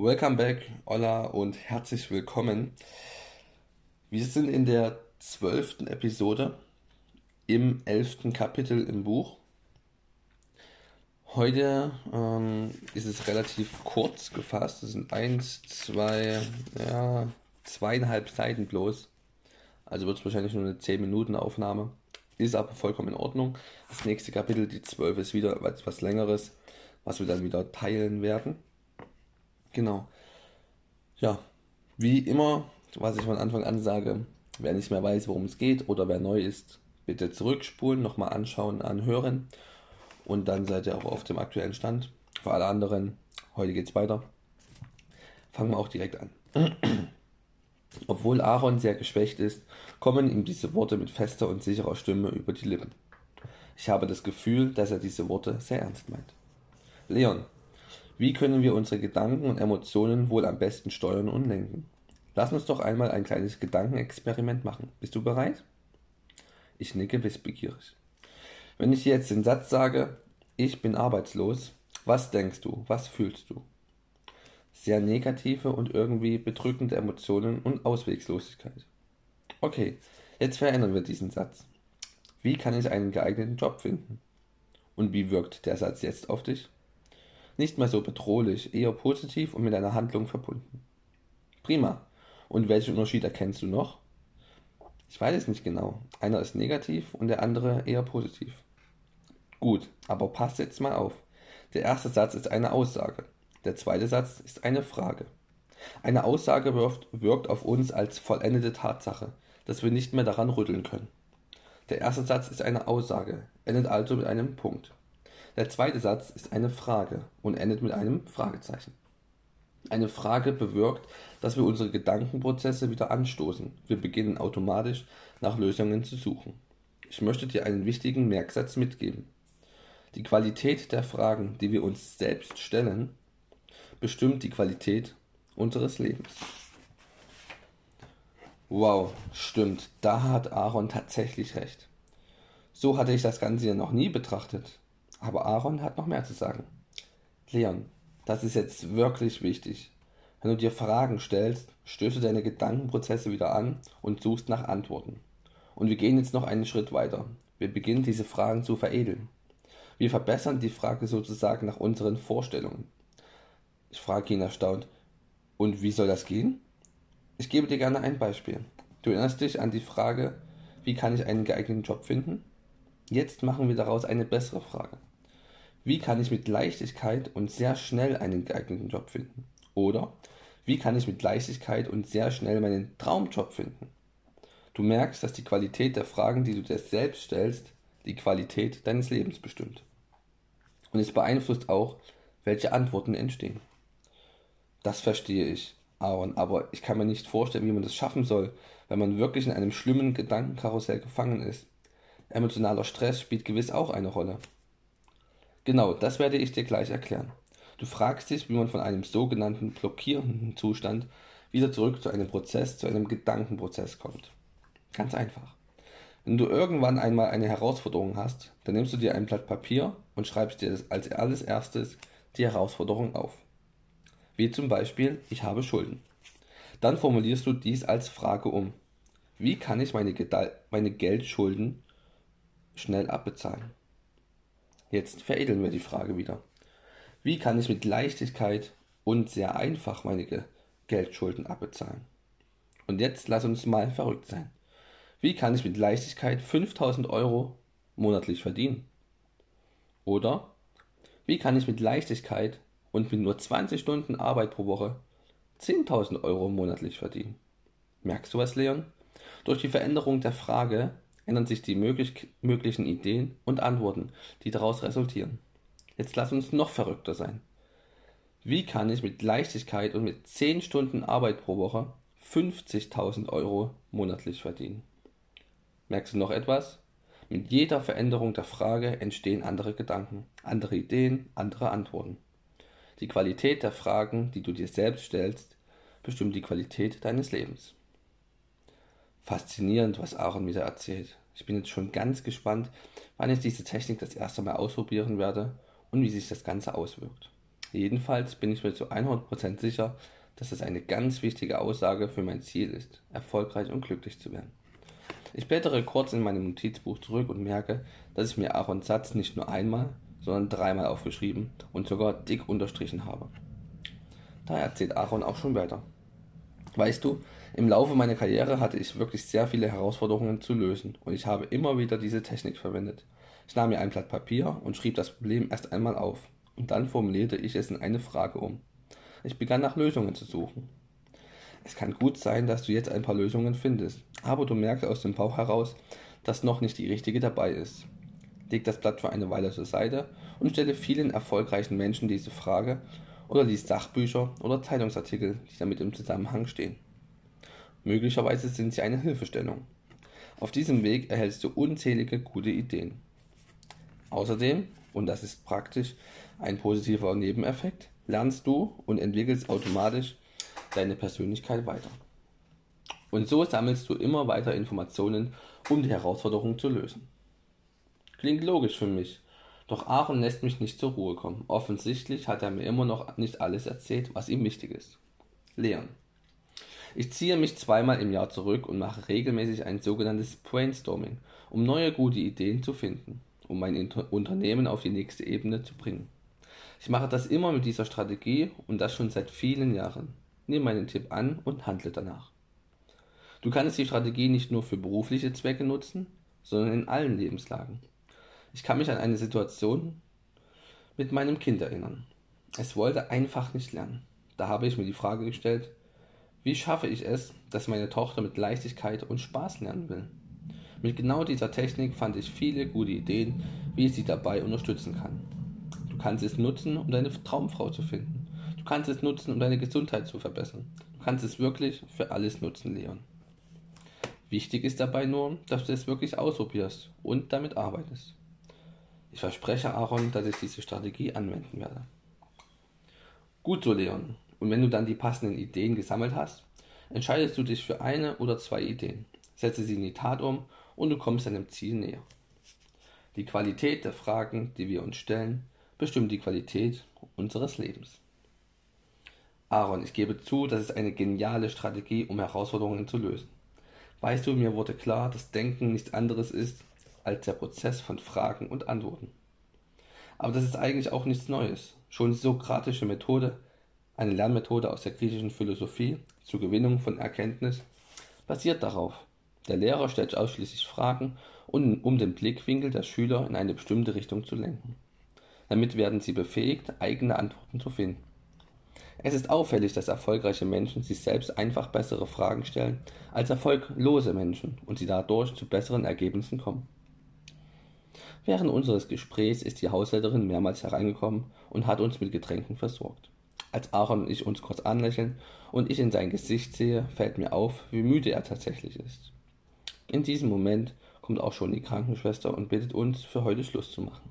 Welcome back, Hola und herzlich willkommen. Wir sind in der zwölften Episode im elften Kapitel im Buch. Heute ähm, ist es relativ kurz gefasst. Es sind eins, zwei, ja, zweieinhalb Seiten bloß. Also wird es wahrscheinlich nur eine 10 Minuten Aufnahme. Ist aber vollkommen in Ordnung. Das nächste Kapitel, die 12, ist wieder etwas längeres, was wir dann wieder teilen werden. Genau. Ja, wie immer, was ich von Anfang an sage, wer nicht mehr weiß, worum es geht oder wer neu ist, bitte zurückspulen, nochmal anschauen, anhören und dann seid ihr auch auf dem aktuellen Stand. Für alle anderen, heute geht's weiter. Fangen wir auch direkt an. Obwohl Aaron sehr geschwächt ist, kommen ihm diese Worte mit fester und sicherer Stimme über die Lippen. Ich habe das Gefühl, dass er diese Worte sehr ernst meint. Leon, wie können wir unsere Gedanken und Emotionen wohl am besten steuern und lenken? Lass uns doch einmal ein kleines Gedankenexperiment machen. Bist du bereit? Ich nicke wissbegierig. Wenn ich jetzt den Satz sage, ich bin arbeitslos, was denkst du, was fühlst du? Sehr negative und irgendwie bedrückende Emotionen und Auswegslosigkeit. Okay, jetzt verändern wir diesen Satz. Wie kann ich einen geeigneten Job finden? Und wie wirkt der Satz jetzt auf dich? Nicht mehr so bedrohlich, eher positiv und mit einer Handlung verbunden. Prima. Und welchen Unterschied erkennst du noch? Ich weiß es nicht genau. Einer ist negativ und der andere eher positiv. Gut, aber passt jetzt mal auf. Der erste Satz ist eine Aussage. Der zweite Satz ist eine Frage. Eine Aussage wirft, wirkt auf uns als vollendete Tatsache, dass wir nicht mehr daran rütteln können. Der erste Satz ist eine Aussage, endet also mit einem Punkt. Der zweite Satz ist eine Frage und endet mit einem Fragezeichen. Eine Frage bewirkt, dass wir unsere Gedankenprozesse wieder anstoßen. Wir beginnen automatisch nach Lösungen zu suchen. Ich möchte dir einen wichtigen Merksatz mitgeben. Die Qualität der Fragen, die wir uns selbst stellen, bestimmt die Qualität unseres Lebens. Wow, stimmt, da hat Aaron tatsächlich recht. So hatte ich das Ganze ja noch nie betrachtet. Aber Aaron hat noch mehr zu sagen. Leon, das ist jetzt wirklich wichtig. Wenn du dir Fragen stellst, stößt du deine Gedankenprozesse wieder an und suchst nach Antworten. Und wir gehen jetzt noch einen Schritt weiter. Wir beginnen diese Fragen zu veredeln. Wir verbessern die Frage sozusagen nach unseren Vorstellungen. Ich frage ihn erstaunt, und wie soll das gehen? Ich gebe dir gerne ein Beispiel. Du erinnerst dich an die Frage, wie kann ich einen geeigneten Job finden? Jetzt machen wir daraus eine bessere Frage. Wie kann ich mit Leichtigkeit und sehr schnell einen geeigneten Job finden? Oder wie kann ich mit Leichtigkeit und sehr schnell meinen Traumjob finden? Du merkst, dass die Qualität der Fragen, die du dir selbst stellst, die Qualität deines Lebens bestimmt. Und es beeinflusst auch, welche Antworten entstehen. Das verstehe ich, Aaron, aber ich kann mir nicht vorstellen, wie man das schaffen soll, wenn man wirklich in einem schlimmen Gedankenkarussell gefangen ist. Emotionaler Stress spielt gewiss auch eine Rolle. Genau, das werde ich dir gleich erklären. Du fragst dich, wie man von einem sogenannten blockierenden Zustand wieder zurück zu einem Prozess, zu einem Gedankenprozess kommt. Ganz einfach. Wenn du irgendwann einmal eine Herausforderung hast, dann nimmst du dir ein Blatt Papier und schreibst dir als alles erstes die Herausforderung auf. Wie zum Beispiel, ich habe Schulden. Dann formulierst du dies als Frage um. Wie kann ich meine, meine Geldschulden schnell abbezahlen? Jetzt veredeln wir die Frage wieder. Wie kann ich mit Leichtigkeit und sehr einfach meine Geldschulden abbezahlen? Und jetzt lass uns mal verrückt sein. Wie kann ich mit Leichtigkeit 5000 Euro monatlich verdienen? Oder wie kann ich mit Leichtigkeit und mit nur 20 Stunden Arbeit pro Woche 10.000 Euro monatlich verdienen? Merkst du was, Leon? Durch die Veränderung der Frage ändern sich die möglich, möglichen Ideen und Antworten, die daraus resultieren. Jetzt lass uns noch verrückter sein. Wie kann ich mit Leichtigkeit und mit 10 Stunden Arbeit pro Woche 50.000 Euro monatlich verdienen? Merkst du noch etwas? Mit jeder Veränderung der Frage entstehen andere Gedanken, andere Ideen, andere Antworten. Die Qualität der Fragen, die du dir selbst stellst, bestimmt die Qualität deines Lebens faszinierend, was Aaron wieder erzählt. Ich bin jetzt schon ganz gespannt, wann ich diese Technik das erste Mal ausprobieren werde und wie sich das Ganze auswirkt. Jedenfalls bin ich mir zu 100% sicher, dass es eine ganz wichtige Aussage für mein Ziel ist, erfolgreich und glücklich zu werden. Ich blättere kurz in meinem Notizbuch zurück und merke, dass ich mir Aarons Satz nicht nur einmal, sondern dreimal aufgeschrieben und sogar dick unterstrichen habe. Da erzählt Aaron auch schon weiter. Weißt du, im Laufe meiner Karriere hatte ich wirklich sehr viele Herausforderungen zu lösen und ich habe immer wieder diese Technik verwendet. Ich nahm mir ein Blatt Papier und schrieb das Problem erst einmal auf und dann formulierte ich es in eine Frage um. Ich begann nach Lösungen zu suchen. Es kann gut sein, dass du jetzt ein paar Lösungen findest, aber du merkst aus dem Bauch heraus, dass noch nicht die richtige dabei ist. Leg das Blatt für eine Weile zur Seite und stelle vielen erfolgreichen Menschen diese Frage oder lies Sachbücher oder Zeitungsartikel, die damit im Zusammenhang stehen. Möglicherweise sind sie eine Hilfestellung. Auf diesem Weg erhältst du unzählige gute Ideen. Außerdem, und das ist praktisch ein positiver Nebeneffekt, lernst du und entwickelst automatisch deine Persönlichkeit weiter. Und so sammelst du immer weiter Informationen, um die Herausforderung zu lösen. Klingt logisch für mich, doch Aaron lässt mich nicht zur Ruhe kommen. Offensichtlich hat er mir immer noch nicht alles erzählt, was ihm wichtig ist. Leon. Ich ziehe mich zweimal im Jahr zurück und mache regelmäßig ein sogenanntes Brainstorming, um neue gute Ideen zu finden, um mein Unternehmen auf die nächste Ebene zu bringen. Ich mache das immer mit dieser Strategie und das schon seit vielen Jahren. Nimm meinen Tipp an und handle danach. Du kannst die Strategie nicht nur für berufliche Zwecke nutzen, sondern in allen Lebenslagen. Ich kann mich an eine Situation mit meinem Kind erinnern. Es wollte einfach nicht lernen. Da habe ich mir die Frage gestellt, wie schaffe ich es, dass meine Tochter mit Leichtigkeit und Spaß lernen will? Mit genau dieser Technik fand ich viele gute Ideen, wie ich sie dabei unterstützen kann. Du kannst es nutzen, um deine Traumfrau zu finden. Du kannst es nutzen, um deine Gesundheit zu verbessern. Du kannst es wirklich für alles nutzen, Leon. Wichtig ist dabei nur, dass du es wirklich ausprobierst und damit arbeitest. Ich verspreche Aaron, dass ich diese Strategie anwenden werde. Gut so, Leon. Und wenn du dann die passenden Ideen gesammelt hast, entscheidest du dich für eine oder zwei Ideen, setze sie in die Tat um und du kommst deinem Ziel näher. Die Qualität der Fragen, die wir uns stellen, bestimmt die Qualität unseres Lebens. Aaron, ich gebe zu, das ist eine geniale Strategie, um Herausforderungen zu lösen. Weißt du, mir wurde klar, dass Denken nichts anderes ist als der Prozess von Fragen und Antworten. Aber das ist eigentlich auch nichts Neues. Schon die sokratische Methode, eine Lernmethode aus der griechischen Philosophie zur Gewinnung von Erkenntnis, basiert darauf. Der Lehrer stellt ausschließlich Fragen, um den Blickwinkel der Schüler in eine bestimmte Richtung zu lenken. Damit werden sie befähigt, eigene Antworten zu finden. Es ist auffällig, dass erfolgreiche Menschen sich selbst einfach bessere Fragen stellen als erfolglose Menschen und sie dadurch zu besseren Ergebnissen kommen. Während unseres Gesprächs ist die Haushälterin mehrmals hereingekommen und hat uns mit Getränken versorgt. Als Aaron und ich uns kurz anlächeln und ich in sein Gesicht sehe, fällt mir auf, wie müde er tatsächlich ist. In diesem Moment kommt auch schon die Krankenschwester und bittet uns, für heute Schluss zu machen.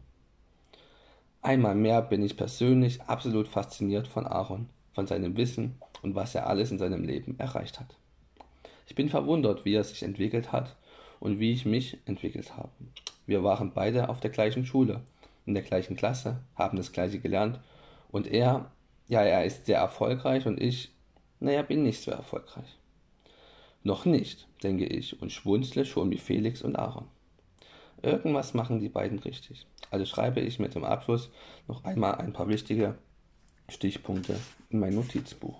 Einmal mehr bin ich persönlich absolut fasziniert von Aaron, von seinem Wissen und was er alles in seinem Leben erreicht hat. Ich bin verwundert, wie er sich entwickelt hat und wie ich mich entwickelt habe. Wir waren beide auf der gleichen Schule, in der gleichen Klasse, haben das gleiche gelernt und er, ja, er ist sehr erfolgreich und ich, naja, bin nicht so erfolgreich. Noch nicht, denke ich und schwunzle schon wie Felix und Aaron. Irgendwas machen die beiden richtig. Also schreibe ich mir zum Abschluss noch einmal ein paar wichtige Stichpunkte in mein Notizbuch.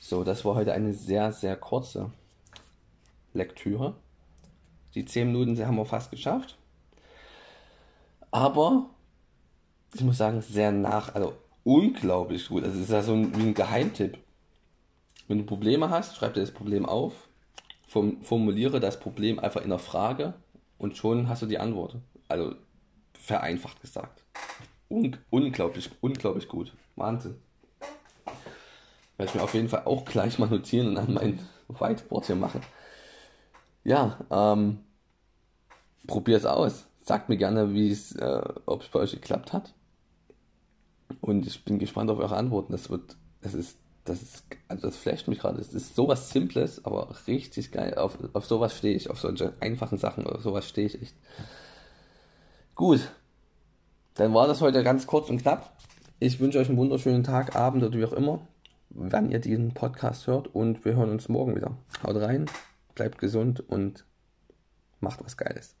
So, das war heute eine sehr, sehr kurze Lektüre. Die 10 Minuten haben wir fast geschafft. Aber ich muss sagen, sehr nach, also unglaublich gut. Also es ist ja so ein, wie ein Geheimtipp. Wenn du Probleme hast, schreib dir das Problem auf, formuliere das Problem einfach in der Frage und schon hast du die Antwort. Also vereinfacht gesagt. Un unglaublich, unglaublich gut. Wahnsinn. Werde ich mir auf jeden Fall auch gleich mal notieren und an mein Whiteboard hier machen. Ja, ähm, probier es aus. Sagt mir gerne, wie äh, ob es bei euch geklappt hat. Und ich bin gespannt auf eure Antworten. Das wird, das ist, das ist, also das flasht mich gerade. Es ist sowas Simples, aber richtig geil. Auf, auf sowas stehe ich, auf solche einfachen Sachen, auf sowas stehe ich echt. Gut. Dann war das heute ganz kurz und knapp. Ich wünsche euch einen wunderschönen Tag, Abend oder wie auch immer, wann ihr diesen Podcast hört und wir hören uns morgen wieder. Haut rein, bleibt gesund und macht was Geiles.